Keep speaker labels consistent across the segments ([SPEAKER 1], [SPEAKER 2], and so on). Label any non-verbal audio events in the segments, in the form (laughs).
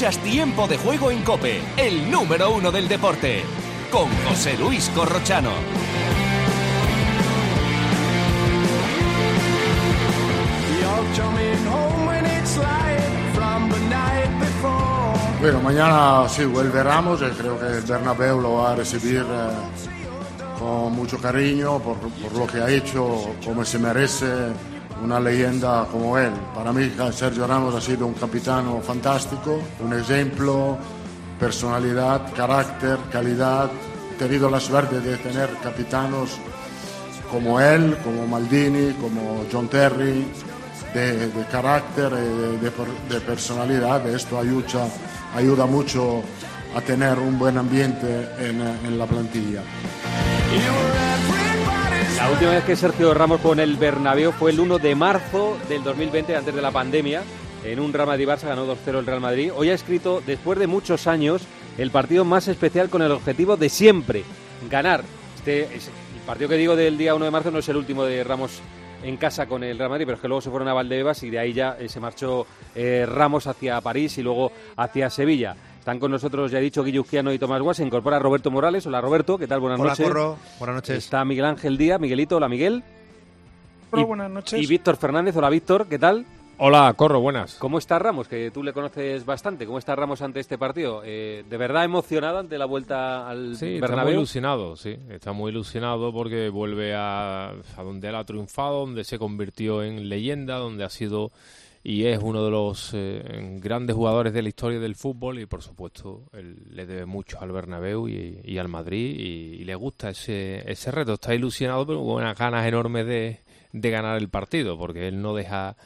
[SPEAKER 1] Escuchas Tiempo de Juego en Cope, el número uno del deporte, con José Luis Corrochano.
[SPEAKER 2] Bueno, mañana sí vuelve Ramos y creo que el Bernabéu lo va a recibir eh, con mucho cariño por, por lo que ha hecho, como se merece una leyenda como él. Para mí Sergio Ramos ha sido un capitano fantástico, un ejemplo, personalidad, carácter, calidad. He tenido la suerte de tener capitanos como él, como Maldini, como John Terry, de, carácter, de, de, de, personalidad. Esto ayuda, ayuda mucho a tener un buen ambiente en, en la plantilla.
[SPEAKER 3] La última vez que Sergio Ramos con el Bernabéu fue el 1 de marzo del 2020, antes de la pandemia. En un Real Madrid-Barça ganó 2-0 el Real Madrid. Hoy ha escrito, después de muchos años, el partido más especial con el objetivo de siempre, ganar. Este el partido que digo del día 1 de marzo no es el último de Ramos en casa con el Real Madrid, pero es que luego se fueron a Valdebebas y de ahí ya eh, se marchó eh, Ramos hacia París y luego hacia Sevilla. Están con nosotros, ya he dicho, Guillusquiano y Tomás Guas. Se incorpora Roberto Morales. Hola, Roberto. ¿Qué tal? Buenas
[SPEAKER 4] Hola,
[SPEAKER 3] noches.
[SPEAKER 4] Corro. Buenas noches.
[SPEAKER 3] Está Miguel Ángel Díaz. Miguelito. Hola, Miguel.
[SPEAKER 5] Hola,
[SPEAKER 3] y,
[SPEAKER 5] buenas noches.
[SPEAKER 3] Y Víctor Fernández. Hola, Víctor. ¿Qué tal?
[SPEAKER 6] Hola, Corro. Buenas.
[SPEAKER 3] ¿Cómo está Ramos? Que tú le conoces bastante. ¿Cómo está Ramos ante este partido? Eh, ¿De verdad emocionado ante la vuelta al
[SPEAKER 6] sí,
[SPEAKER 3] Bernabéu?
[SPEAKER 6] está muy ilusionado, sí. Está muy ilusionado porque vuelve a, a donde él ha triunfado, donde se convirtió en leyenda, donde ha sido y es uno de los eh, grandes jugadores de la historia del fútbol y por supuesto él le debe mucho al Bernabéu y, y al Madrid y, y, le gusta ese, ese reto. Está ilusionado pero con unas ganas enormes de, de ganar el partido porque él no deja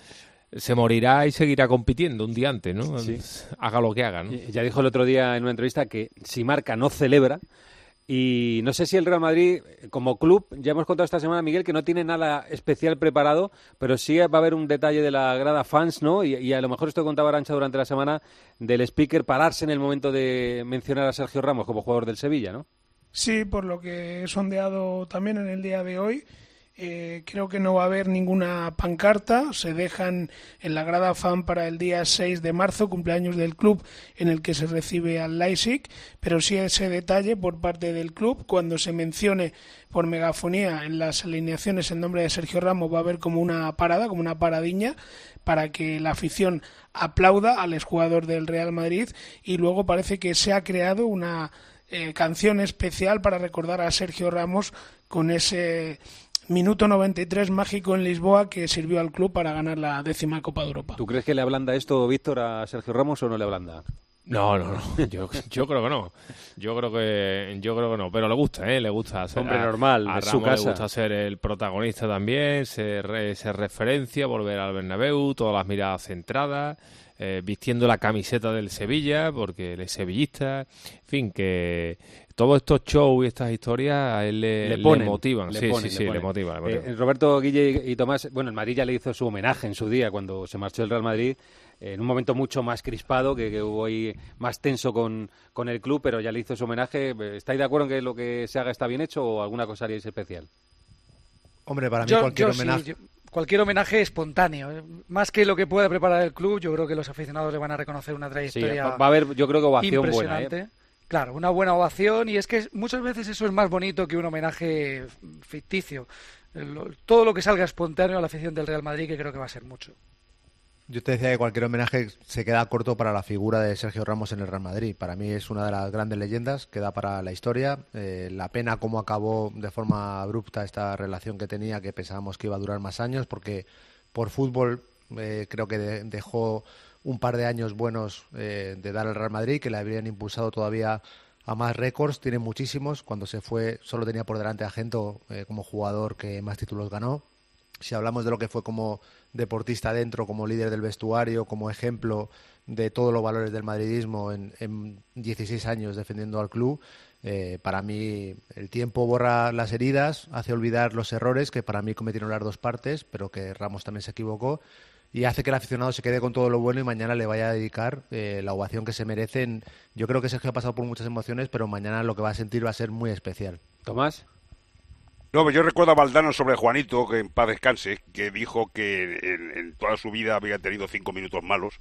[SPEAKER 6] se morirá y seguirá compitiendo un día antes, ¿no?
[SPEAKER 3] Sí.
[SPEAKER 6] Haga lo que haga, ¿no?
[SPEAKER 3] Ya dijo el otro día en una entrevista que si marca no celebra. Y no sé si el Real Madrid, como club, ya hemos contado esta semana, Miguel, que no tiene nada especial preparado, pero sí va a haber un detalle de la grada fans, ¿no? Y, y a lo mejor esto contaba Arancha durante la semana, del speaker pararse en el momento de mencionar a Sergio Ramos como jugador del Sevilla, ¿no?
[SPEAKER 5] Sí, por lo que he sondeado también en el día de hoy, eh, creo que no va a haber ninguna pancarta. Se dejan en la grada fan para el día 6 de marzo, cumpleaños del club, en el que se recibe al Leipzig. Pero sí ese detalle por parte del club, cuando se mencione por megafonía en las alineaciones el nombre de Sergio Ramos, va a haber como una parada, como una paradiña, para que la afición aplauda al exjugador del Real Madrid. Y luego parece que se ha creado una eh, canción especial para recordar a Sergio Ramos con ese minuto 93 mágico en Lisboa que sirvió al club para ganar la décima Copa de Europa.
[SPEAKER 3] ¿Tú crees que le ablanda esto, Víctor, a Sergio Ramos o no le ablanda?
[SPEAKER 6] No, no, no. (laughs) Yo, yo creo que no. Yo creo que yo creo que no. Pero le gusta, ¿eh? Le gusta ser
[SPEAKER 3] hombre normal.
[SPEAKER 6] A,
[SPEAKER 3] su casa.
[SPEAKER 6] le gusta ser el protagonista también, ser, ser referencia, volver al Bernabéu, todas las miradas centradas, eh, vistiendo la camiseta del Sevilla porque él es sevillista. En fin, que todos estos shows y estas historias a él le,
[SPEAKER 3] le, ponen,
[SPEAKER 6] le motivan.
[SPEAKER 3] Le
[SPEAKER 6] sí,
[SPEAKER 3] ponen,
[SPEAKER 6] sí, sí, le, motivan.
[SPEAKER 3] Eh, Roberto Guille y Tomás, bueno, el Madrid ya le hizo su homenaje en su día cuando se marchó el Real Madrid en un momento mucho más crispado, que, que, hubo ahí más tenso con, con el club, pero ya le hizo su homenaje. ¿Estáis de acuerdo en que lo que se haga está bien hecho o alguna cosa haríais especial?
[SPEAKER 4] Hombre, para mí
[SPEAKER 7] yo,
[SPEAKER 4] cualquier
[SPEAKER 7] yo
[SPEAKER 4] homenaje...
[SPEAKER 7] Sí, yo, cualquier homenaje espontáneo. Más que lo que pueda preparar el club, yo creo que los aficionados le van a reconocer una trayectoria
[SPEAKER 3] sí, va a haber, yo creo que ovación
[SPEAKER 7] impresionante.
[SPEAKER 3] buena. ¿eh?
[SPEAKER 7] Claro, una buena ovación y es que muchas veces eso es más bonito que un homenaje ficticio. Todo lo que salga espontáneo a la afición del Real Madrid, que creo que va a ser mucho.
[SPEAKER 4] Yo te decía que cualquier homenaje se queda corto para la figura de Sergio Ramos en el Real Madrid. Para mí es una de las grandes leyendas, queda para la historia. Eh, la pena cómo acabó de forma abrupta esta relación que tenía, que pensábamos que iba a durar más años, porque por fútbol eh, creo que de, dejó un par de años buenos eh, de dar al Real Madrid, que le habrían impulsado todavía a más récords, tiene muchísimos. Cuando se fue solo tenía por delante a Gento como jugador que más títulos ganó. Si hablamos de lo que fue como deportista dentro, como líder del vestuario, como ejemplo de todos los valores del madridismo en, en 16 años defendiendo al club, eh, para mí el tiempo borra las heridas, hace olvidar los errores que para mí cometieron las dos partes, pero que Ramos también se equivocó y hace que el aficionado se quede con todo lo bueno y mañana le vaya a dedicar eh, la ovación que se merecen. Yo creo que Sergio ha pasado por muchas emociones, pero mañana lo que va a sentir va a ser muy especial.
[SPEAKER 3] Tomás.
[SPEAKER 8] No, yo recuerdo a Valdano sobre Juanito, que en paz descanse, que dijo que en, toda su vida había tenido cinco minutos malos.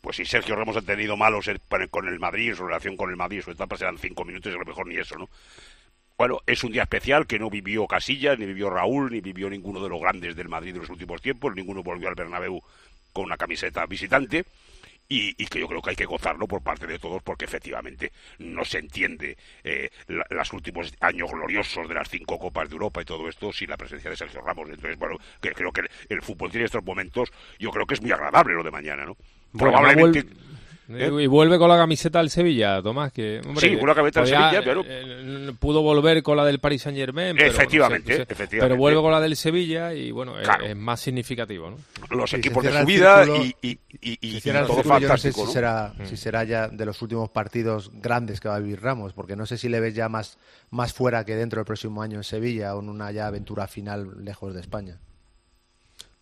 [SPEAKER 8] Pues si Sergio Ramos ha tenido malos con el Madrid, su relación con el Madrid, su etapa serán cinco minutos y a lo mejor ni eso, ¿no? Bueno, es un día especial que no vivió Casillas, ni vivió Raúl, ni vivió ninguno de los grandes del Madrid de los últimos tiempos, ninguno volvió al Bernabéu con una camiseta visitante. Y, que yo creo que hay que gozarlo por parte de todos porque efectivamente no se entiende eh, los últimos años gloriosos de las cinco copas de Europa y todo esto sin la presencia de Sergio Ramos. Entonces, bueno, que creo que el, fútbol tiene estos momentos, yo creo que es muy agradable lo de mañana, ¿no?
[SPEAKER 6] Probablemente... Eh, y vuelve con la camiseta del Sevilla, Tomás. Que,
[SPEAKER 8] hombre, sí, con la camiseta del Sevilla, pero...
[SPEAKER 6] Eh, pudo volver con la del Paris Saint Germain.
[SPEAKER 8] Pero, efectivamente, efectivamente.
[SPEAKER 6] Pero vuelve con la del Sevilla y bueno, es, más significativo. ¿no?
[SPEAKER 8] Los equipos de su vida y, y, y,
[SPEAKER 4] todo fantástico. Yo no sé si, será, si será ya de los últimos partidos grandes que va a vivir Ramos, porque no sé si le ves ya más, más fuera que dentro del próximo año en Sevilla o en una ya aventura final lejos de España.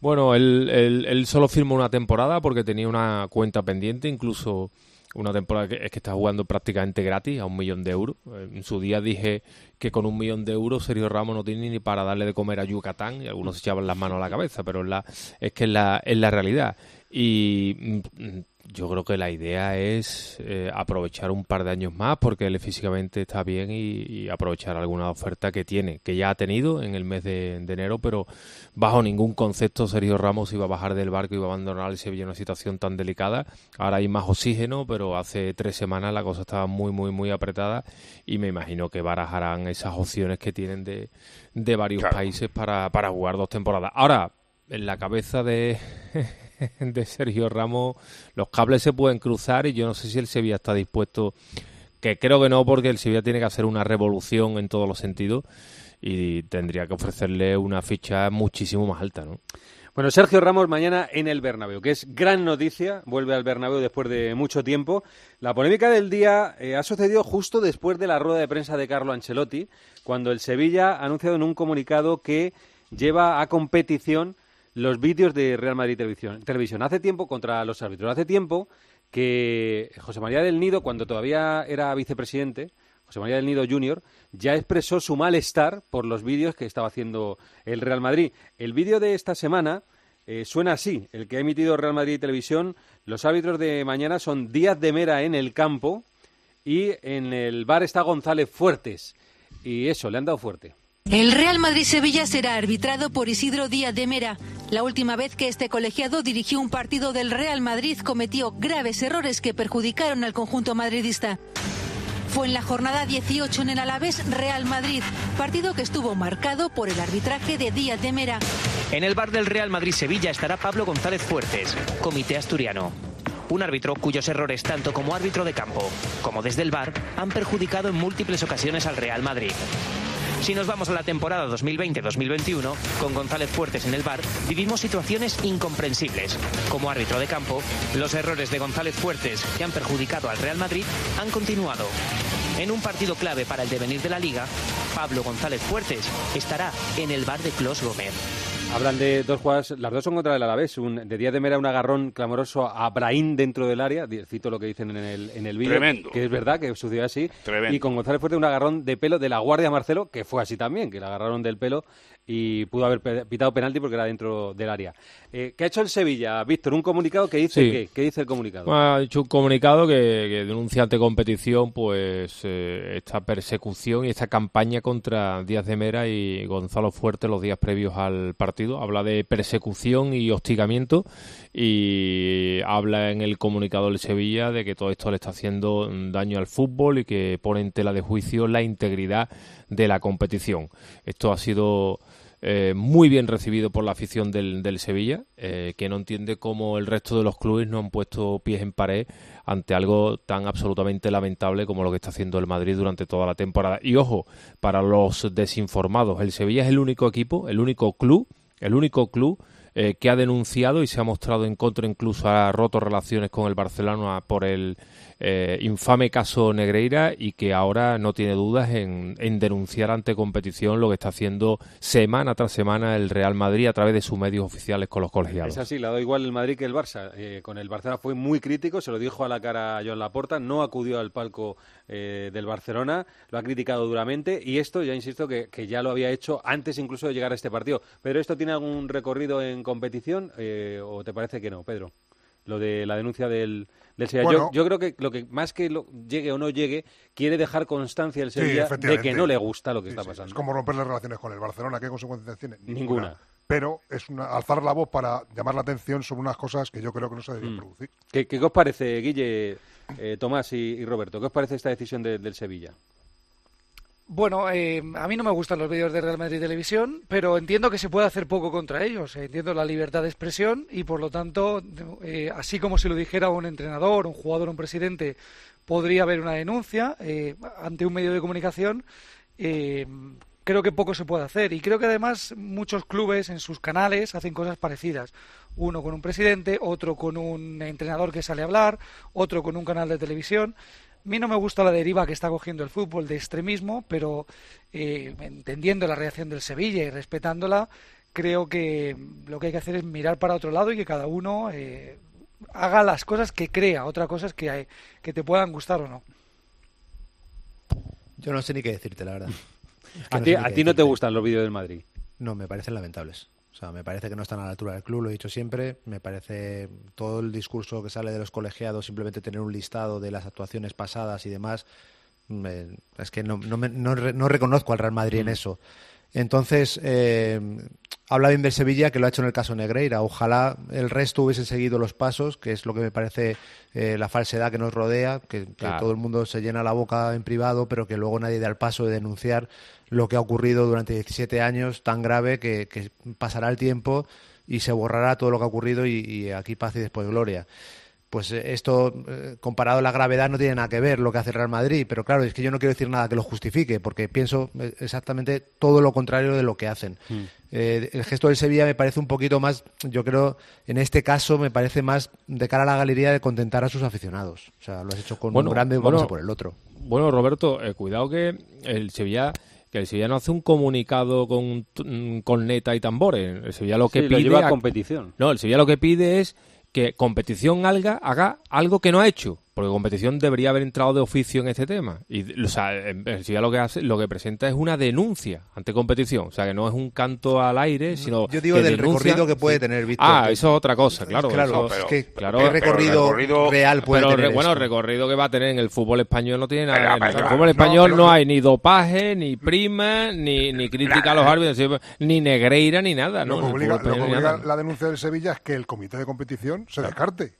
[SPEAKER 6] Bueno, él, él, solo firmó una temporada porque tenía una cuenta pendiente, incluso una temporada que es que está jugando prácticamente gratis a un millón de euros. En su día dije que con un millón de euros Sergio Ramos no tiene ni para darle de comer a Yucatán y algunos se echaban las manos a la cabeza, pero es, la, es que es la, es la realidad. Y mm, yo creo que la idea es eh, aprovechar un par de años más porque él físicamente está bien y, aprovechar alguna oferta que tiene, que ya ha tenido en el mes de, enero, pero bajo ningún concepto Sergio Ramos iba a bajar del barco y iba a abandonar el Sevilla en una situación tan delicada. Ahora hay más oxígeno, pero hace tres semanas la cosa estaba muy, muy, muy apretada y me imagino que barajarán esas opciones que tienen de, de varios países para, para jugar dos temporadas. Ahora, en la cabeza de (laughs) de Sergio Ramos, los cables se pueden cruzar y yo no sé si el Sevilla está dispuesto, que creo que no, porque el Sevilla tiene que hacer una revolución en todos los sentidos y tendría que ofrecerle una ficha muchísimo más alta, ¿no?
[SPEAKER 3] Bueno, Sergio Ramos mañana en el Bernabéu, que es gran noticia, vuelve al Bernabéu después de mucho tiempo. La polémica del día eh, ha sucedido justo después de la rueda de prensa de Carlo Ancelotti, cuando el Sevilla ha anunciado en un comunicado que lleva a competición los vídeos de Real Madrid Televisión. Televisión. Hace tiempo, contra los árbitros, hace tiempo que José María del Nido, cuando todavía era vicepresidente, José María del Nido Jr., ya expresó su malestar por los vídeos que estaba haciendo el Real Madrid. El vídeo de esta semana eh, suena así, el que ha emitido Real Madrid Televisión. Los árbitros de mañana son Díaz de Mera en el campo y en el bar está González Fuertes. Y eso, le han dado fuerte.
[SPEAKER 9] El Real Madrid-Sevilla será arbitrado por Isidro Díaz de Mera. La última vez que este colegiado dirigió un partido del Real Madrid cometió graves errores que perjudicaron al conjunto madridista. Fue en la jornada 18 en el Alavés Real Madrid, partido que estuvo marcado por el arbitraje de Díaz de Mera.
[SPEAKER 10] En el bar del Real Madrid-Sevilla estará Pablo González Fuertes, comité asturiano. Un árbitro cuyos errores, tanto como árbitro de campo como desde el bar, han perjudicado en múltiples ocasiones al Real Madrid. Si nos vamos a la temporada 2020-2021, con González Fuertes en el bar, vivimos situaciones incomprensibles. Como árbitro de campo, los errores de González Fuertes que han perjudicado al Real Madrid han continuado. En un partido clave para el devenir de la liga, Pablo González Fuertes estará en el bar de Clos Gómez.
[SPEAKER 3] Hablan de dos jugadas, las dos son contra el Alavés. Un, de Díaz de Mera un agarrón clamoroso a Brahim dentro del área, cito lo que dicen en el, en el vídeo, que es verdad que sucedió así. Y con González Fuerte un agarrón de pelo de la Guardia Marcelo, que fue así también, que le agarraron del pelo y pudo haber pitado penalti porque era dentro del área. Eh, ¿Qué ha hecho el Sevilla, Víctor? Un comunicado que dice qué? ¿Qué dice el comunicado?
[SPEAKER 6] ha hecho un comunicado que, denuncia ante competición pues eh, esta persecución y esta campaña contra Díaz de Mera y Gonzalo Fuerte los días previos al partido. Habla de persecución y hostigamiento y habla en el comunicado del Sevilla de que todo esto le está haciendo daño al fútbol y que pone en tela de juicio la integridad de la competición. Esto ha sido eh, muy bien recibido por la afición del, del Sevilla, eh, que no entiende cómo el resto de los clubes no han puesto pies en pared ante algo tan absolutamente lamentable como lo que está haciendo el Madrid durante toda la temporada. Y ojo, para los desinformados, el Sevilla es el único equipo, el único club, el único club eh, que ha denunciado y se ha mostrado en contra, incluso ha roto relaciones con el Barcelona por el eh, infame caso Negreira y que ahora no tiene dudas en, denunciar ante competición lo que está haciendo semana tras semana el Real Madrid a través de sus medios oficiales con los colegiados.
[SPEAKER 3] Es así, le dado igual el Madrid que el Barça. Eh, con el Barcelona fue muy crítico, se lo dijo a la cara a Joan Laporta, no acudió al palco eh, del Barcelona, lo ha criticado duramente y esto, ya insisto, que, que, ya lo había hecho antes incluso de llegar a este partido. ¿Pero esto tiene algún recorrido en competición o te parece que no, Pedro? Lo de la denuncia del, del Sevilla. yo, creo que lo que más que lo, llegue o no llegue, quiere dejar constancia el Sevilla de que no le gusta lo que está pasando.
[SPEAKER 11] Es como romper las relaciones con el Barcelona. ¿Qué consecuencias tiene?
[SPEAKER 3] Ninguna.
[SPEAKER 11] Pero es una, alzar la voz para llamar la atención sobre unas cosas que yo creo que no se deben mm. producir.
[SPEAKER 3] ¿Qué, ¿Qué, os parece, Guille, eh, Tomás y, Roberto? ¿Qué os parece esta decisión del Sevilla?
[SPEAKER 7] Bueno, eh, a mí no me gustan los vídeos de Real Madrid Televisión, pero entiendo que se puede hacer poco contra ellos. Entiendo la libertad de expresión y, por lo tanto, eh, así como si lo dijera un entrenador, un jugador, un presidente, podría haber una denuncia eh, ante un medio de comunicación. creo que poco se puede hacer y creo que además muchos clubes en sus canales hacen cosas parecidas. Uno con un presidente, otro con un entrenador que sale a hablar, otro con un canal de televisión. A mí no me gusta la deriva que está cogiendo el fútbol de extremismo, pero eh, entendiendo la reacción del Sevilla y respetándola, creo que lo que hay que hacer es mirar para otro lado y que cada uno eh, haga las cosas que crea. Otra cosa es que, hay, que te puedan gustar o no.
[SPEAKER 4] Yo no sé ni qué decirte, la verdad. (laughs)
[SPEAKER 3] ¿A, ti, ¿A ti no te gustan los vídeos del Madrid?
[SPEAKER 4] No, me parecen lamentables. O sea, me parece que no están a la altura del club, lo he dicho siempre. Me parece todo el discurso que sale de los colegiados, simplemente tener un listado de las actuaciones pasadas y demás. es que no, no, no, reconozco al Real Madrid en mm. eso. Entonces, eh, habla bien del Sevilla, que lo ha hecho en el caso Negreira. Ojalá el resto hubiese seguido los pasos, que es lo que me parece eh, la falsedad que nos rodea, que, todo el mundo se llena la boca en privado, pero que luego nadie da el paso de denunciar lo que ha ocurrido durante 17 años, tan grave que, pasará el tiempo y se borrará todo lo que ha ocurrido y, y aquí paz y después gloria pues eh, esto, eh, comparado a la gravedad, no tiene nada que ver lo que hace el Real Madrid. Pero claro, es que yo no quiero decir nada que lo justifique, porque pienso eh, exactamente todo lo contrario de lo que hacen. Mm. el gesto del Sevilla me parece un poquito más, yo creo, en este caso, me parece más de cara a la galería de contentar a sus aficionados. O sea, lo has hecho con un grande, vamos a por el otro.
[SPEAKER 6] Bueno, Roberto, cuidado que el Sevilla que el Sevilla no hace un comunicado con, con neta y tambores. El Sevilla lo que pide.
[SPEAKER 3] lleva a competición.
[SPEAKER 6] No, el Sevilla lo que pide es que competición haga, haga algo que no ha hecho porque competición debería haber entrado de oficio en este tema. Y, o sea, en lo que hace, lo que presenta es una denuncia ante competición. O sea, que no es un canto al aire, sino.
[SPEAKER 4] Yo digo del recorrido que puede tener Víctor.
[SPEAKER 6] Ah, eso es otra cosa, claro.
[SPEAKER 4] Claro, es que claro, ¿qué recorrido, real puede
[SPEAKER 6] pero,
[SPEAKER 4] tener?
[SPEAKER 6] Bueno, el recorrido que va a tener en el fútbol español no tiene nada. en el fútbol español no, hay ni dopaje, ni prima, ni, ni crítica a los árbitros, ni negreira, ni nada.
[SPEAKER 11] Lo que obliga, la denuncia del Sevilla es que el comité de competición se descarte.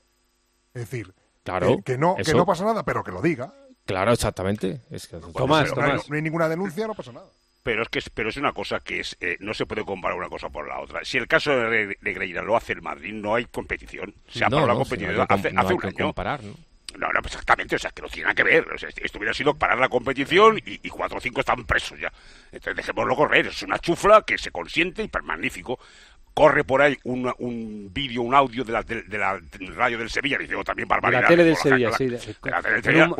[SPEAKER 11] Es decir,
[SPEAKER 6] Claro.
[SPEAKER 11] Que, no, que no pasa nada, pero que lo diga.
[SPEAKER 6] Claro, exactamente. Es que,
[SPEAKER 3] Tomás,
[SPEAKER 11] no, hay, ninguna denuncia, no pasa nada.
[SPEAKER 8] Pero es que pero es una cosa que es eh, no se puede comparar una cosa por la otra. Si el caso de, Greira lo hace el Madrid, no hay competición. Se ha parado la competición hace, hace un año.
[SPEAKER 6] Comparar, ¿no?
[SPEAKER 8] No, no, pues exactamente, o sea, que no tiene nada que ver. O sea, esto hubiera sido parar la competición y, cuatro o cinco están presos ya. Entonces dejémoslo correr, es una chufla que se consiente y magnífico corre por ahí un, un vídeo, un audio de la, de, la radio del Sevilla, diciendo también barbaridad.
[SPEAKER 3] La tele del Sevilla, sí.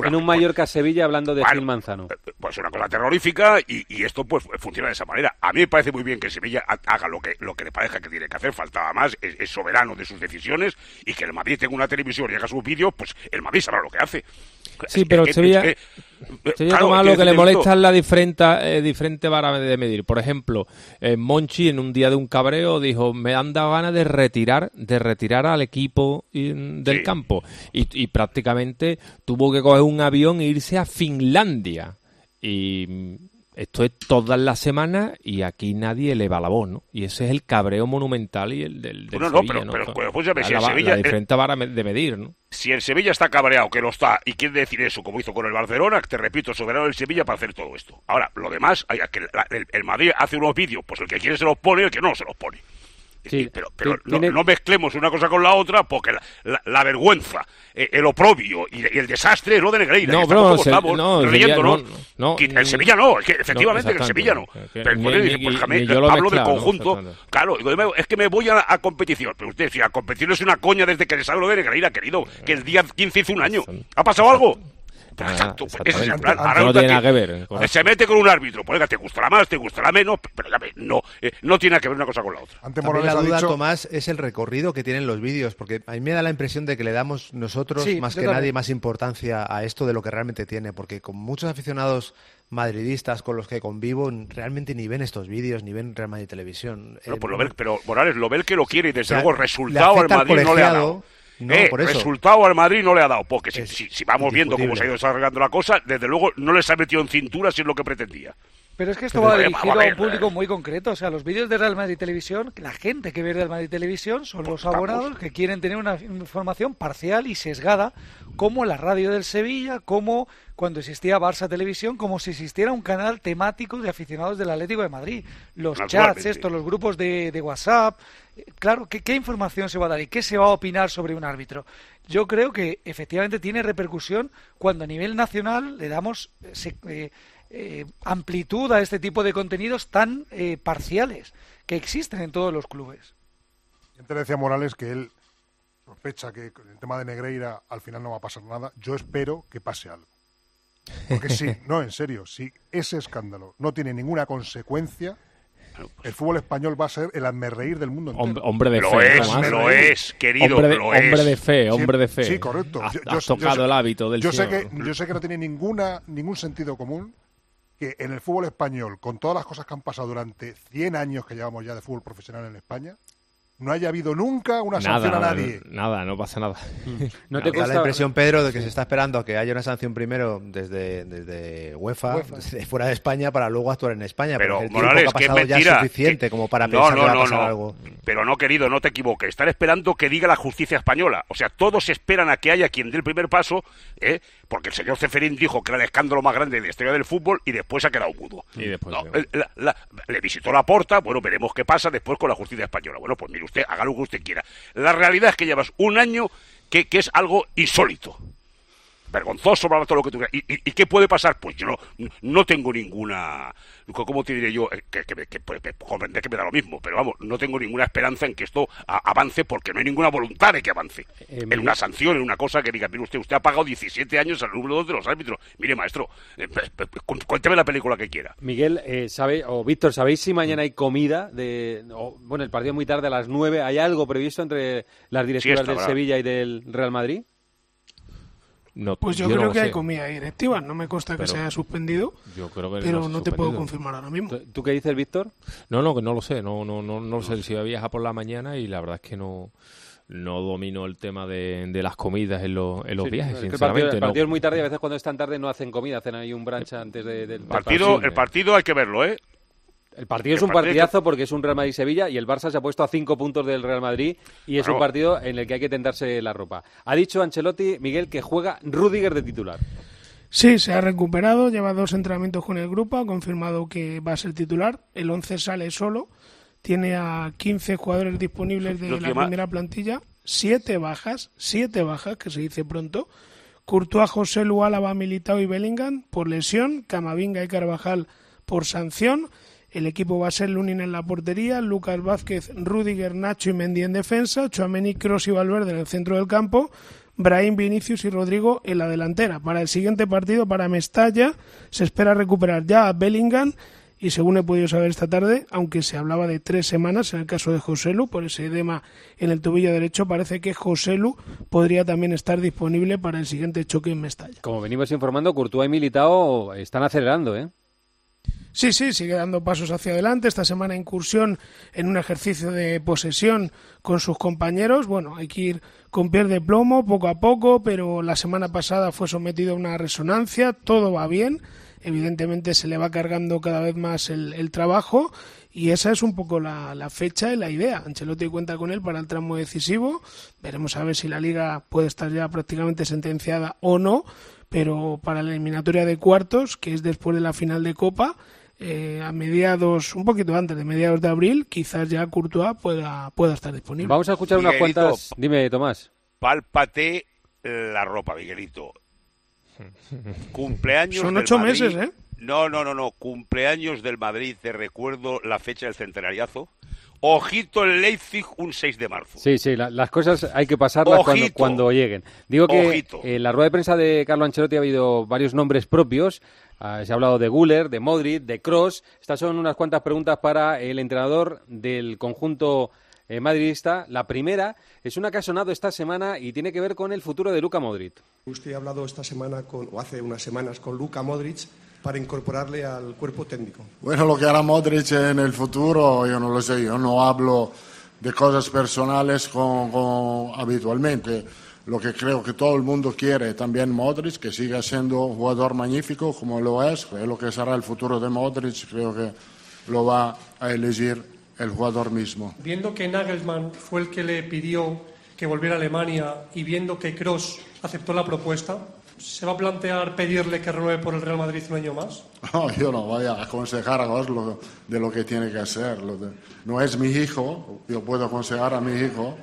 [SPEAKER 3] en, un, Mallorca-Sevilla hablando de Gil Manzano.
[SPEAKER 8] Eh, pues una cosa terrorífica y, y, esto pues funciona de esa manera. A mí me parece muy bien que Sevilla haga lo que, lo que le parezca que tiene que hacer, faltaba más, es, soberano de sus decisiones y que el Madrid tenga una televisión y haga sus vídeos, pues el Madrid sabrá lo que hace.
[SPEAKER 6] Sí, pero Sevilla... Claro, lo que le molesta es la diferente, eh, diferente vara de medir. Por ejemplo, eh, Monchi en un día de un cabreo dijo, me han dado ganas de retirar, de retirar al equipo del campo. Y, y, prácticamente tuvo que coger un avión e irse a Finlandia. Y esto es todas las semanas y aquí nadie eleva la voz, ¿no? Y ese es el cabreo monumental y el del, del
[SPEAKER 8] no,
[SPEAKER 6] Sevilla,
[SPEAKER 8] pero,
[SPEAKER 6] ¿no?
[SPEAKER 8] pero, pues, si
[SPEAKER 6] la,
[SPEAKER 8] el
[SPEAKER 6] la-
[SPEAKER 8] Sevilla-
[SPEAKER 6] la diferente vara de medir, ¿no?
[SPEAKER 8] Si el Sevilla está cabreado, que lo está, y quiere decir eso, como hizo con el Barcelona, te repito, soberano del Sevilla para hacer todo esto. Ahora, lo demás, el, el Madrid hace unos vídeos, pues el que quiere se los pone, el que no se los pone.
[SPEAKER 3] Sí,
[SPEAKER 8] pero pero no, no mezclemos una cosa con la otra, porque la, la- la vergüenza, eh, el oprobio y, y el desastre es lo de Negreira.
[SPEAKER 6] No,
[SPEAKER 8] estamos
[SPEAKER 6] se- no,
[SPEAKER 8] riéndonos.
[SPEAKER 6] No,
[SPEAKER 8] el Sevilla no, es que efectivamente que el Sevilla no. Pero
[SPEAKER 6] ni- ni-
[SPEAKER 8] dice, pues,
[SPEAKER 6] ni yo
[SPEAKER 8] hablo del conjunto. Claro, digo, "Dime, es que me voy a, a competición. Pero usted, si la competición es una coña desde que le sabe lo de Negreira, querido, que el día 15 hizo un año. ¿Ha pasado algo? Pues
[SPEAKER 6] Ah,
[SPEAKER 8] exacto, pues ese es el
[SPEAKER 6] exactamente.
[SPEAKER 8] plan.
[SPEAKER 6] No
[SPEAKER 8] Ahora
[SPEAKER 6] tiene
[SPEAKER 8] resulta
[SPEAKER 6] nada
[SPEAKER 8] que
[SPEAKER 6] ver con-
[SPEAKER 8] Se mete con un árbitro, pues te gustará más, te gustará menos, pero ya ve, no, eh, no tiene que ver una cosa con la otra.
[SPEAKER 4] También la duda, Tomás, es el recorrido que tienen los vídeos, porque a mí me da la impresión de que le damos nosotros,
[SPEAKER 7] Sí,
[SPEAKER 4] más que
[SPEAKER 7] también.
[SPEAKER 4] nadie, más importancia a esto de lo que realmente tiene, porque con muchos aficionados madridistas con los que convivo, realmente ni ven estos vídeos, ni ven Real Madrid Televisión.
[SPEAKER 8] Pero,
[SPEAKER 4] Eh,
[SPEAKER 8] pues lo ve- pero Morales lo ve el que lo quiere y desde
[SPEAKER 4] O sea,
[SPEAKER 8] luego resultado al Madrid no le ha dado.
[SPEAKER 4] No,
[SPEAKER 8] Eh,
[SPEAKER 4] por eso.
[SPEAKER 8] resultado al Madrid no le ha dado, porque si, si- si vamos viendo cómo se ha ido desarrollando la cosa, desde luego no les ha metido en cintura si es lo que pretendía.
[SPEAKER 7] Pero es que esto
[SPEAKER 8] Pero,
[SPEAKER 7] va
[SPEAKER 8] eh,
[SPEAKER 7] dirigido
[SPEAKER 8] a
[SPEAKER 7] un público muy concreto. O sea, los vídeos de Real Madrid Televisión, la gente que ve Real Madrid Televisión son los abonados que quieren tener una información parcial y sesgada, como la radio del Sevilla, como cuando existía Barça Televisión, como si existiera un canal temático de aficionados del Atlético de Madrid. Los chats, estos, los grupos de, de WhatsApp. Claro, ¿qué, ¿qué información se va a dar y qué se va a opinar sobre un árbitro? Yo creo que efectivamente tiene repercusión cuando a nivel nacional le damos eh, se- eh, eh, amplitud a este tipo de contenidos tan eh, parciales que existen en todos los clubes.
[SPEAKER 11] Antes decía Morales que él sospecha que con el tema de Negreira al final no va a pasar nada. Yo espero que pase algo. Porque sí, (laughs) no, en serio, si ese escándalo no tiene ninguna consecuencia, el fútbol español va a ser el reír del mundo entero.
[SPEAKER 6] Hombre, hombre de
[SPEAKER 8] Lo
[SPEAKER 6] fe.
[SPEAKER 8] es, lo es, querido,
[SPEAKER 6] Hombre de,
[SPEAKER 8] lo
[SPEAKER 6] hombre
[SPEAKER 8] es.
[SPEAKER 6] de fe, hombre de fe.
[SPEAKER 11] Sí, correcto.
[SPEAKER 6] Has,
[SPEAKER 11] Yo-
[SPEAKER 6] has
[SPEAKER 11] yo- yo
[SPEAKER 6] tocado
[SPEAKER 11] sé-
[SPEAKER 6] el hábito del
[SPEAKER 11] yo sé que Yo sé que no tiene ninguna, ningún sentido común que en el fútbol español, con todas las cosas que han pasado durante 100 años que llevamos ya de fútbol profesional en España, no haya habido nunca una sanción a nadie.
[SPEAKER 6] Nada, no pasa nada.
[SPEAKER 4] No te da la impresión, Pedro, de que se está esperando a que haya una sanción primero desde, desde UEFA,
[SPEAKER 7] UEFA.
[SPEAKER 4] desde fuera de España, para luego actuar en España.
[SPEAKER 8] Pero,
[SPEAKER 4] porque el
[SPEAKER 8] Morales,
[SPEAKER 4] que ha
[SPEAKER 8] que
[SPEAKER 4] pasado ya es suficiente
[SPEAKER 8] que-
[SPEAKER 4] como para
[SPEAKER 8] No,
[SPEAKER 4] pensar
[SPEAKER 8] no,
[SPEAKER 4] que va a
[SPEAKER 8] no,
[SPEAKER 4] pasar
[SPEAKER 8] no.
[SPEAKER 4] algo.
[SPEAKER 8] Pero no, querido, no te equivoques. Están esperando que diga la justicia española. O sea, todos esperan a que haya quien dé el primer paso, ¿eh? porque el señor Ceferín dijo que era el escándalo más grande de la historia del fútbol y después ha quedado mudo.
[SPEAKER 6] Y después,
[SPEAKER 8] No, el- la- la- le visitó la porta, bueno, veremos qué pasa después con la justicia española. Bueno, pues mire usted, haga lo que usted quiera. La realidad es que llevas un año que, que es algo insólito. Vergonzoso, bla, bla, todo lo que tú quieras. ¿Y, y, y qué puede pasar? Pues yo no, no tengo ninguna... ¿Cómo te diré yo? Eh, Que, que, que, pues, que comprender que me da lo mismo, pero vamos, no tengo ninguna esperanza en que esto a- avance porque no hay ninguna voluntad de que avance.
[SPEAKER 3] Eh,
[SPEAKER 8] en una sanción, en una cosa que diga, mire usted, usted ha pagado 17 años al número 2 de los árbitros. Mire, maestro, eh, cu- cuénteme la película que quiera.
[SPEAKER 3] Miguel, eh, sabe, o Víctor, ¿sabéis si mañana hay comida? de o, Bueno, el partido es muy tarde, a las 9. ¿Hay algo previsto entre las directivas
[SPEAKER 8] Siesta,
[SPEAKER 3] del
[SPEAKER 8] ¿verdad?
[SPEAKER 3] Sevilla y del Real Madrid?
[SPEAKER 6] No,
[SPEAKER 5] Pues yo, creo
[SPEAKER 6] lo
[SPEAKER 5] que hay comida directiva. No me consta que
[SPEAKER 6] Pero-
[SPEAKER 5] se haya suspendido,
[SPEAKER 6] Yo creo que
[SPEAKER 5] pero
[SPEAKER 6] no
[SPEAKER 5] te puedo confirmar ahora mismo.
[SPEAKER 3] ¿Tú- ¿Tú qué dices, Víctor?
[SPEAKER 6] No, no, que no lo sé. No, no, no, no lo sé si voy a viajar por la mañana y la verdad es que no, no domino el tema de, de las comidas en, los en los
[SPEAKER 3] Sí,
[SPEAKER 6] viajes,
[SPEAKER 3] es que el
[SPEAKER 6] sinceramente.
[SPEAKER 3] partido, el
[SPEAKER 6] no.
[SPEAKER 3] partido es muy tarde y a veces cuando es tan tarde no hacen comida, hacen ahí un brunch antes de- del del
[SPEAKER 8] Partido, el partido hay que verlo, ¿eh?
[SPEAKER 3] El partido es un
[SPEAKER 8] partido-
[SPEAKER 3] partidazo porque es un Real Madrid-Sevilla y el Barça se ha puesto a cinco puntos del Real Madrid y es un partido en el que hay que tentarse la ropa. Ha dicho Ancelotti, Miguel, que juega Rudiger de titular.
[SPEAKER 5] Sí, se ha recuperado, lleva dos entrenamientos con el grupo, ha confirmado que va a ser titular. El 11 sale solo, tiene a 15 jugadores disponibles de la primera plantilla, siete bajas, siete bajas, que se dice pronto. Courtois, José Lu, Álava, Militao y Bellingham por lesión, Camavinga y Carvajal por sanción. El equipo va a ser Lunin en la portería, Lucas Vázquez, Rudiger, Nacho y Mendy en defensa, Chouameni, Kroos y Valverde en el centro del campo, Brahim, Vinicius y Rodrigo en la delantera. Para el siguiente partido, para Mestalla, se espera recuperar ya a Bellingham y según he podido saber esta tarde, aunque se hablaba de tres semanas en el caso de Joselu, por ese edema en el tobillo derecho, parece que Joselu podría también estar disponible para el siguiente choque en Mestalla.
[SPEAKER 3] Como venimos informando, Courtois y Militao están acelerando, ¿eh?
[SPEAKER 5] Sí, sí, sigue dando pasos hacia adelante. Esta semana incursión en un ejercicio de posesión con sus compañeros. Bueno, hay que ir con piel de plomo poco a poco, pero la semana pasada fue sometido a una resonancia. Todo va bien. evidentemente se le va cargando cada vez más el, trabajo y esa es un poco la, la, fecha y la idea. Ancelotti cuenta con él para el tramo decisivo. Veremos a ver si la liga puede estar ya prácticamente sentenciada o no, pero para la eliminatoria de cuartos, que es después de la final de Copa, eh, a mediados, un poquito antes de mediados de abril, quizás ya Courtois pueda, pueda estar disponible.
[SPEAKER 3] Vamos a escuchar unas cuantas. Dime, Tomás.
[SPEAKER 8] Pálpate la ropa, Miguelito. Cumpleaños.
[SPEAKER 5] Son ocho meses, ¿eh?
[SPEAKER 8] No, no, no, no. Cumpleaños del Madrid, te recuerdo la fecha del centenariazo. Ojito el Leipzig un 6 de marzo.
[SPEAKER 3] Sí, sí, las cosas hay que pasarlas cuando, lleguen. Digo que en la rueda de prensa de Carlo Ancelotti ha habido varios nombres propios. Ah, se ha hablado de Guller, de Modric, de Cross. Estas son unas cuantas preguntas para el entrenador del conjunto eh, madridista. La primera es una que ha sonado esta semana y tiene que ver con el futuro de Luka Modric.
[SPEAKER 12] Usted ha hablado esta semana con, o hace unas semanas con Luka Modric para incorporarle al cuerpo técnico?
[SPEAKER 2] Bueno, lo que hará Modric en el futuro, yo no lo sé, yo no hablo de cosas personales con, habitualmente. Lo que creo que todo el mundo quiere también Modric, que siga siendo un jugador magnífico como lo es, creo lo que será el futuro de Modric, creo que lo va a elegir el jugador mismo.
[SPEAKER 13] Viendo que Nagelsmann fue el que le pidió que volviera a Alemania y viendo que Kroos aceptó la propuesta, ¿Se va a plantear pedirle que renueve por el Real Madrid un año más? (laughs)
[SPEAKER 2] No, yo no voy a aconsejar a Oslo de lo que tiene que hacer. no es mi hijo, yo puedo aconsejar a mi hijo.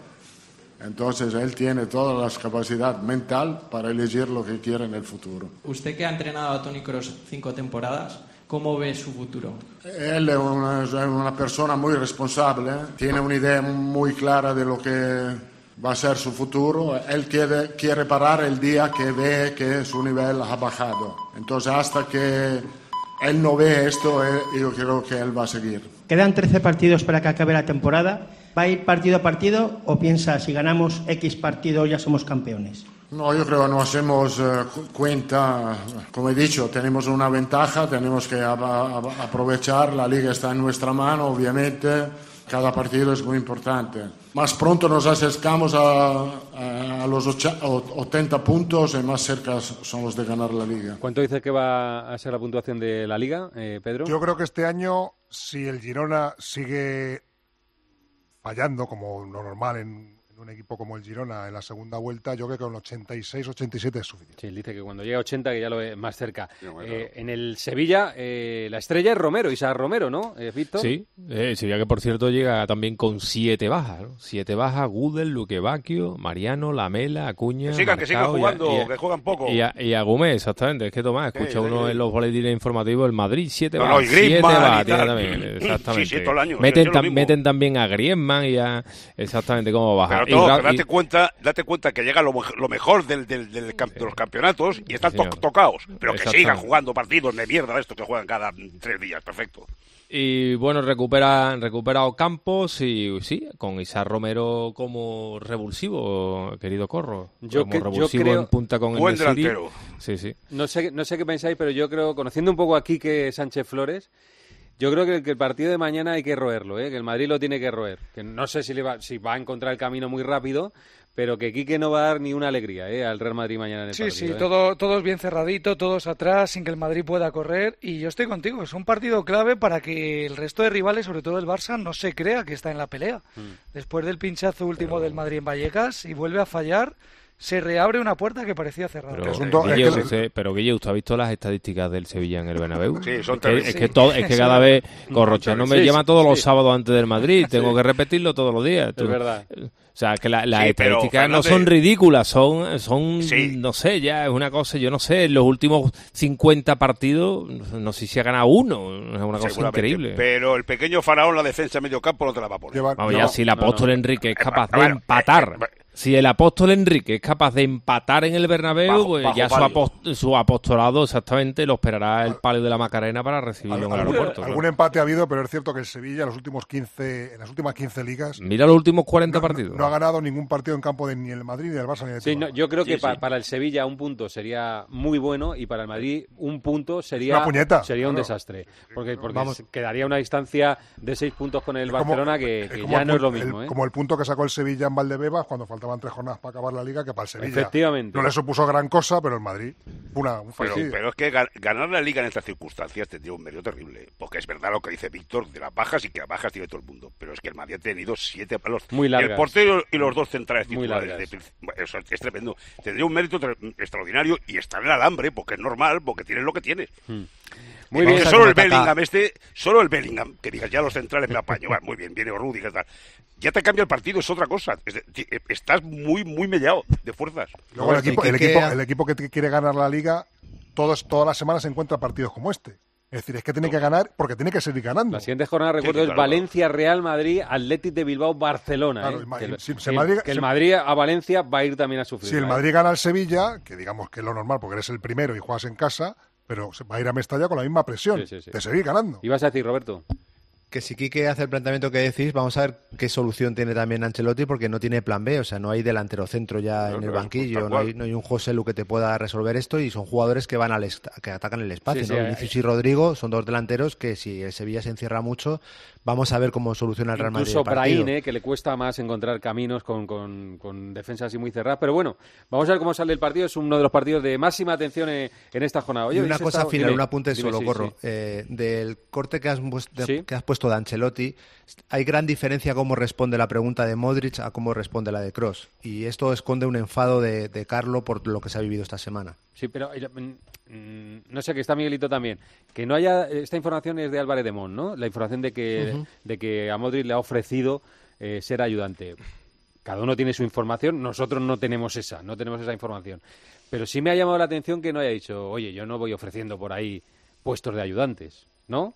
[SPEAKER 2] Entonces él tiene toda la capacidad mental para elegir lo que quiere en el futuro.
[SPEAKER 14] Usted que ha entrenado a Tony Kroos cinco temporadas, ¿cómo ve su futuro?
[SPEAKER 2] Él es una, es una persona muy responsable, tiene una idea muy clara de lo que va a ser su futuro. Él quiere, quiere parar el día que ve que su nivel ha bajado. Entonces, hasta que él no ve esto, yo creo que él va a seguir.
[SPEAKER 15] Quedan 13 partidos para que acabe la temporada. ¿Va a ir partido a partido o piensa si ganamos X partido ya somos campeones?
[SPEAKER 2] No, yo creo que no hacemos eh, cuenta. Como he dicho, tenemos una ventaja, tenemos que aprovechar. La liga está en nuestra mano, obviamente. Cada partido es muy importante más pronto nos acercamos a, los 80 puntos y más cerca son los de ganar la liga.
[SPEAKER 3] ¿Cuánto dice que va a ser la puntuación de la liga, eh, Pedro?
[SPEAKER 11] Yo creo que este año, si el Girona sigue fallando como lo normal en un equipo como el Girona en la segunda vuelta, yo creo que con 86, 87 es suficiente.
[SPEAKER 3] Sí, dice que cuando llega a 80 que ya lo ve más cerca. Eh, en el Sevilla, eh, la estrella es Romero, Isaac Romero, ¿no, eh, Víctor?
[SPEAKER 6] Sí, Sevilla que por cierto llega también con siete bajas, ¿no? Siete bajas, Gudel, Luque Bacchio, Mariano, Lamela, Acuña,
[SPEAKER 8] Que sigan, que sigan jugando, que juegan poco.
[SPEAKER 6] Y a, y Gómez, exactamente, es que Tomás, escucha uno en los boletines informativos, el Madrid, siete
[SPEAKER 8] no,
[SPEAKER 6] bajas,
[SPEAKER 8] siete
[SPEAKER 6] bajas, también, exactamente. meten, meten también a Griezmann y a, exactamente, cómo baja
[SPEAKER 8] date, cuenta, date cuenta que llega lo, mejor del, del, de los campeonatos y están tocados. Pero que sigan jugando partidos de mierda estos que juegan cada tres días. Perfecto.
[SPEAKER 6] Y bueno, recupera, recuperado Campos y sí, con Isaac Romero como revulsivo, querido Corro.
[SPEAKER 3] Yo
[SPEAKER 6] como
[SPEAKER 3] revulsivo en
[SPEAKER 6] punta con
[SPEAKER 8] el delantero.
[SPEAKER 6] Sí, sí.
[SPEAKER 3] No sé, no sé qué pensáis, pero yo creo, conociendo un poco aquí que Sánchez Flores, yo creo que, el partido de mañana hay que roerlo, ¿eh? que el Madrid lo tiene que roer. Que no sé si, va, si va a encontrar el camino muy rápido, pero que Quique no va a dar ni una alegría ¿eh? al Real Madrid mañana en el
[SPEAKER 7] sí,
[SPEAKER 3] partido.
[SPEAKER 7] Sí, sí, ¿eh? todo, todos bien cerradito, todos atrás, sin que el Madrid pueda correr. Y yo estoy contigo, es un partido clave para que el resto de rivales, sobre todo el Barça, no se crea que está en la pelea. Mm. Después del pinchazo último del Madrid en Vallecas y vuelve a fallar se reabre una puerta que parecía cerrada.
[SPEAKER 6] Pero, Guille, ¿usted ha visto las estadísticas del Sevilla en el Bernabéu?
[SPEAKER 8] Sí, son
[SPEAKER 6] es, que, todo, es que cada vez no me llama todos los sábados antes del Madrid, tengo que repetirlo todos los días.
[SPEAKER 3] Es verdad.
[SPEAKER 6] O sea, que las estadísticas no son ridículas, son, son no sé, ya es una cosa, yo no sé, en los últimos 50 partidos, no sé si ha ganado uno, es una cosa increíble.
[SPEAKER 8] Pero el pequeño faraón, la defensa medio campo, no te la va a poner.
[SPEAKER 6] Vamos, ya si el apóstol Enrique es capaz de empatar si el apóstol Enrique es capaz de empatar en el Bernabéu, pues ya su, apostolado exactamente lo esperará el palio de la Macarena para recibirlo en el aeropuerto.
[SPEAKER 11] Algún empate ha habido, pero es cierto que el Sevilla en los últimos 15, en las últimas 15 ligas...
[SPEAKER 6] Mira los últimos 40 partidos.
[SPEAKER 11] No, ha ganado ningún partido en campo de ni el Madrid, ni el Barça, ni el
[SPEAKER 3] Sí, yo creo que para el Sevilla un punto sería muy bueno y para el Madrid un punto sería, sería un desastre. Porque, porque quedaría una distancia de seis puntos con el Barcelona que, ya no es lo mismo.
[SPEAKER 11] ¿eh? Como el punto que sacó el Sevilla en Valdebebas cuando faltó faltaban tres jornadas para acabar la liga, que para el Sevilla
[SPEAKER 3] Efectivamente.
[SPEAKER 11] no le supuso gran cosa, pero el Madrid, una, un
[SPEAKER 8] Pero, pero es que gan- ganar la liga en estas circunstancias tendría un medio terrible. Porque es verdad lo que dice Víctor de las bajas y que las bajas tiene todo el mundo. Pero es que el Madrid ha tenido siete palos.
[SPEAKER 3] Muy largas.
[SPEAKER 8] El portero y los dos centrales
[SPEAKER 3] Muy
[SPEAKER 8] titulares.
[SPEAKER 3] largas.
[SPEAKER 8] de eso es tremendo. Tendría un mérito extraordinario y estar en el alambre, porque es normal, porque tienes lo que tienes.
[SPEAKER 3] Muy bien.
[SPEAKER 8] Solo el Bellingham este, solo el Bellingham, que digas ya los centrales me apaño, va, muy bien, viene Rudiger, tal. Ya te cambia el partido, es otra cosa. Eh, estás muy, muy mellado de fuerzas.
[SPEAKER 11] Luego el equipo, el,
[SPEAKER 4] que-
[SPEAKER 11] equipo,
[SPEAKER 4] que-
[SPEAKER 11] el equipo que te- quiere ganar la liga, todos, todas las semanas se encuentra partidos como este. Es decir, es que tiene que ganar porque tiene que seguir ganando.
[SPEAKER 3] La siguiente jornada, recuerdo,
[SPEAKER 8] Sí,
[SPEAKER 3] es Valencia, Real Madrid, Atlético de Bilbao, Barcelona.
[SPEAKER 11] Claro,
[SPEAKER 3] ¿eh? que, el-
[SPEAKER 11] si- si
[SPEAKER 3] que-
[SPEAKER 11] Madrid-
[SPEAKER 3] que el
[SPEAKER 11] si-
[SPEAKER 3] Madrid a Valencia va a ir también a sufrir.
[SPEAKER 11] Si el
[SPEAKER 3] ¿eh?
[SPEAKER 11] Madrid gana al Sevilla, que digamos que es lo normal porque eres el primero y juegas en casa, pero se va a ir a Mestalla con la misma presión
[SPEAKER 3] Sí, sí, sí.
[SPEAKER 11] de seguir ganando.
[SPEAKER 3] Ibas a decir, Roberto.
[SPEAKER 4] Que si Quique hace el planteamiento que decís, vamos a ver qué solución tiene también Ancelotti, porque no tiene plan B, o sea, no hay delantero centro ya
[SPEAKER 8] No,
[SPEAKER 4] en el banquillo, no hay,
[SPEAKER 8] cual.
[SPEAKER 4] no hay un José Lu que te pueda resolver esto y son jugadores que van al que atacan el espacio,
[SPEAKER 3] Sí,
[SPEAKER 4] ¿no?
[SPEAKER 3] sí,
[SPEAKER 4] Vinicius
[SPEAKER 3] hay-
[SPEAKER 4] y Rodrigo son dos delanteros que si el Sevilla se encierra mucho, vamos a ver cómo soluciona el Real Madrid.
[SPEAKER 3] Incluso. Brahim, ¿eh? que le cuesta más encontrar caminos con, con, con defensas así muy cerradas. Pero bueno, vamos a ver cómo sale el partido. Es uno de los partidos de máxima atención en, en esta jornada. Oye,
[SPEAKER 4] y una
[SPEAKER 3] ¿habéis
[SPEAKER 4] cosa
[SPEAKER 3] estado-
[SPEAKER 4] final,
[SPEAKER 3] dime,
[SPEAKER 4] un apunte
[SPEAKER 3] dime,
[SPEAKER 4] solo,
[SPEAKER 3] sí,
[SPEAKER 4] corro.
[SPEAKER 3] sí.
[SPEAKER 4] Eh, del corte que has, de-
[SPEAKER 3] Sí.
[SPEAKER 4] que has puesto de Ancelotti, hay gran diferencia cómo responde la pregunta de Modric a cómo responde la de Cross. Y esto esconde un enfado de, de Carlo por lo que se ha vivido esta semana.
[SPEAKER 3] Sí, pero mm, mm, no sé, que está Miguelito también. Que no haya. Esta información es de Álvarez de Mon, ¿no? La información de que, de que a Modric le ha ofrecido eh, ser ayudante. Cada uno tiene su información, nosotros no tenemos esa, no tenemos esa información. Pero sí me ha llamado la atención que no haya dicho, oye, yo no voy ofreciendo por ahí puestos de ayudantes, ¿no?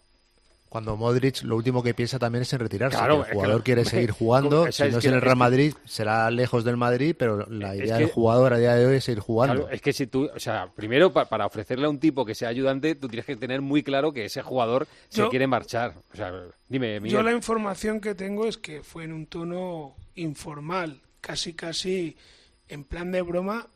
[SPEAKER 4] Cuando Modric lo último que piensa también es en retirarse.
[SPEAKER 3] Claro,
[SPEAKER 4] que
[SPEAKER 3] es
[SPEAKER 4] el
[SPEAKER 3] que
[SPEAKER 4] jugador
[SPEAKER 3] lo-
[SPEAKER 4] quiere seguir jugando.
[SPEAKER 3] o sea,
[SPEAKER 4] si
[SPEAKER 3] es
[SPEAKER 4] no es
[SPEAKER 3] que-
[SPEAKER 4] en el
[SPEAKER 3] es
[SPEAKER 4] Real
[SPEAKER 3] que-
[SPEAKER 4] Madrid, será lejos del Madrid, pero la idea del
[SPEAKER 3] que-
[SPEAKER 4] jugador a día de hoy es seguir jugando.
[SPEAKER 3] Claro, es que si tú, o sea, primero pa- para ofrecerle a un tipo que sea ayudante, tú tienes que tener muy claro que ese jugador se
[SPEAKER 5] Yo-
[SPEAKER 3] quiere marchar. O sea, dime, Miguel.
[SPEAKER 5] Yo la información que tengo es que fue en un tono informal, casi casi en plan de broma,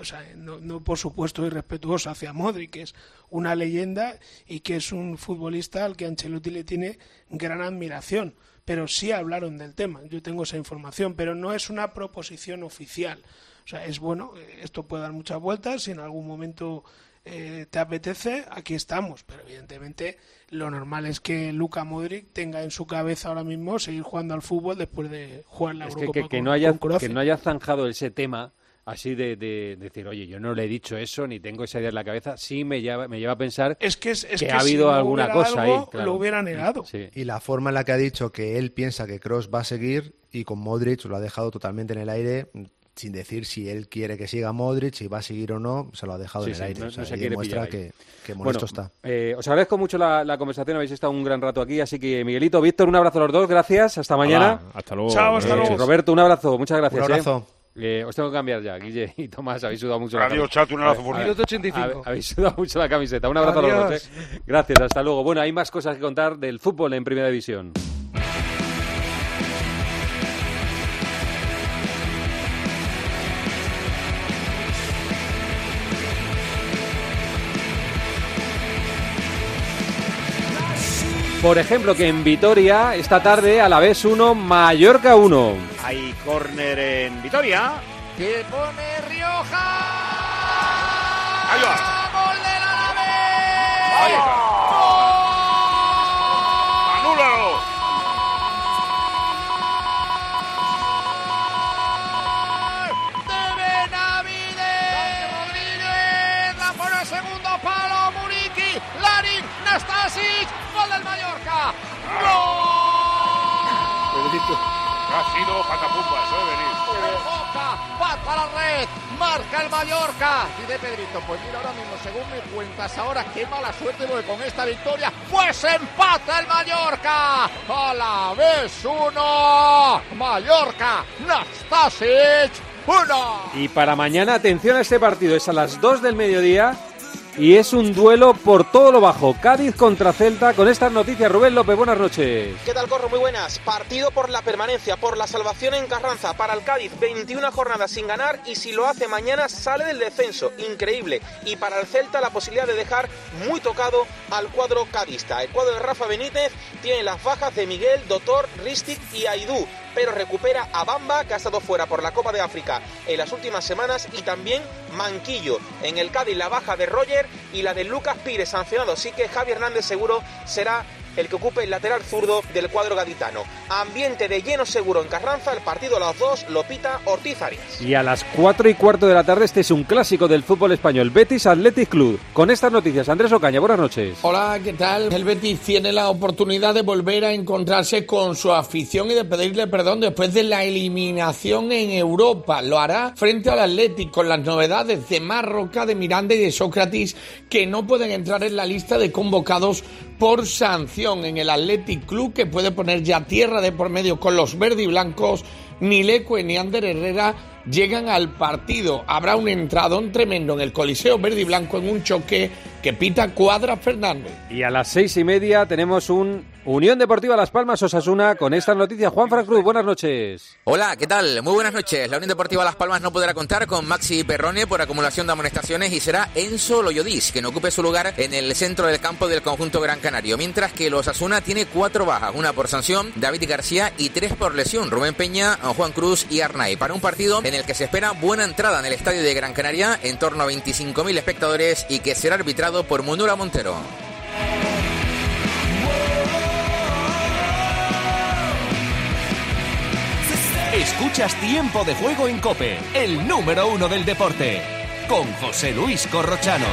[SPEAKER 5] o sea, no, no por supuesto irrespetuoso hacia Modric, que es una leyenda y que es un futbolista al que Ancelotti le tiene gran admiración, pero sí hablaron del tema, yo tengo esa información, pero no es una proposición oficial. O sea, es bueno, eh, esto puede dar muchas vueltas, si en algún momento eh, te apetece, aquí estamos. Pero evidentemente lo normal es que Luka Modric tenga en su cabeza ahora mismo seguir jugando al fútbol después de jugar la
[SPEAKER 3] Es
[SPEAKER 5] Eurocopa
[SPEAKER 3] que- que
[SPEAKER 5] con-
[SPEAKER 3] no haya, que no haya zanjado ese tema así de, de decir, oye, yo no le he dicho eso, ni tengo esa idea en la cabeza, sí me lleva, me lleva a pensar
[SPEAKER 5] Es que, es, es
[SPEAKER 3] que
[SPEAKER 5] que
[SPEAKER 3] ha habido alguna cosa
[SPEAKER 5] algo,
[SPEAKER 3] ahí. claro.
[SPEAKER 5] Lo hubiera negado.
[SPEAKER 3] Sí.
[SPEAKER 4] Y la forma en la que ha dicho que él piensa que Cross va a seguir y con Modric lo ha dejado totalmente en el aire sin decir si él quiere que siga Modric, si va a seguir o no, se lo ha dejado
[SPEAKER 3] Sí,
[SPEAKER 4] en el
[SPEAKER 3] sí,
[SPEAKER 4] aire.
[SPEAKER 3] no-
[SPEAKER 4] O sea,
[SPEAKER 3] no se quiere
[SPEAKER 4] demuestra que, que molesto
[SPEAKER 3] Bueno,
[SPEAKER 4] está.
[SPEAKER 3] eh, os agradezco mucho la, la conversación, habéis estado un gran rato aquí, así que Miguelito, Víctor, un abrazo a los dos, gracias, hasta mañana.
[SPEAKER 6] Hasta luego.
[SPEAKER 5] Chao, hasta luego.
[SPEAKER 3] Roberto, un abrazo, muchas gracias.
[SPEAKER 4] Un abrazo.
[SPEAKER 3] eh. Eh, os tengo que cambiar ya, Guille (laughs) y Tomás, habéis sudado mucho la
[SPEAKER 8] Adiós,
[SPEAKER 3] camiseta.
[SPEAKER 8] chato, un abrazo
[SPEAKER 3] A-
[SPEAKER 8] fuerte.
[SPEAKER 3] a-
[SPEAKER 7] Minuto 85.
[SPEAKER 3] a- Habéis sudado mucho la camiseta. Un abrazo a los dos. eh. Gracias, hasta luego. Bueno, hay más cosas que contar del fútbol en Primera División. Por ejemplo, que en Vitoria, esta tarde, a la vez 1, Mallorca 1.
[SPEAKER 16] Hay córner en Vitoria.
[SPEAKER 17] Que pone Rioja.
[SPEAKER 8] Ahí va.
[SPEAKER 17] ¡Gol del
[SPEAKER 8] Ahí
[SPEAKER 17] Alavés!
[SPEAKER 8] está.
[SPEAKER 17] Pone al segundo palo. Muriqui, Larin, Nastasic. Gol del Mallorca. ¡Gol!
[SPEAKER 8] Ha sido patapumba, debe venir.
[SPEAKER 17] Boca, pata a la red, marca el Mallorca. Y de Pedrito, pues mira ahora mismo, según me cuentas ahora, qué mala suerte porque con esta victoria, pues empata el Mallorca. A la vez uno, Mallorca, Nastasic, uno.
[SPEAKER 3] Y para mañana, atención a este partido, es a las 2 del mediodía y es un duelo por todo lo bajo. Cádiz contra Celta. Con estas noticias, Rubén López, buenas noches.
[SPEAKER 18] ¿Qué tal, Corro? Muy buenas. Partido por la permanencia, por la salvación en Carranza. Para el Cádiz, 21 jornadas sin ganar y si lo hace mañana sale del descenso. Increíble. Y para el Celta, la posibilidad de dejar muy tocado al cuadro cadista. El cuadro de Rafa Benítez tiene las bajas de Miguel, Doctor, Ristic y Aidú pero recupera a Bamba, que ha estado fuera por la Copa de África en las últimas semanas, y también Manquillo. En el Cádiz la baja de Roger y la de Lucas Pires sancionado, así que Javi Hernández seguro será el que ocupe el lateral zurdo del cuadro gaditano. Ambiente de lleno seguro en Carranza, el partido a las dos lo pita Ortiz Arias.
[SPEAKER 3] Y a las 4 y cuarto de la tarde este es un clásico del fútbol español, Betis Athletic Club. Con estas noticias, Andrés Ocaña, buenas noches.
[SPEAKER 19] Hola, ¿qué tal? El Betis tiene la oportunidad de volver a encontrarse con su afición y de pedirle perdón después de la eliminación en Europa. Lo hará frente al Athletic con las novedades de Marroca, de Miranda y de Sócrates que no pueden entrar en la lista de convocados por sanción en el Athletic Club que puede poner ya tierra de por medio con los verde y blancos. Ni Leque ni Ander Herrera llegan al partido. Habrá un entradón tremendo en el Coliseo Verde y Blanco en un choque que pita Cuadra Fernández.
[SPEAKER 3] Y a las seis y media tenemos un Unión Deportiva Las Palmas Osasuna con esta noticia. Juan Cruz, buenas noches.
[SPEAKER 20] Hola, ¿qué tal? Muy buenas noches. La Unión Deportiva Las Palmas no podrá contar con Maxi Perrone por acumulación de amonestaciones y será Enzo Loyodis, que no ocupe su lugar en el centro del campo del conjunto Gran Canario. Mientras que el Osasuna tiene cuatro bajas, una por sanción, David García y tres por lesión, Rubén Peña, Juan Cruz y Arnay. Para un partido en el que se espera buena entrada en el estadio de Gran Canaria, en torno a 25.000 espectadores y que será arbitrado por Munura Montero.
[SPEAKER 1] Escuchas Tiempo de Juego en Cope, el número uno del deporte, con José Luis Corrochano.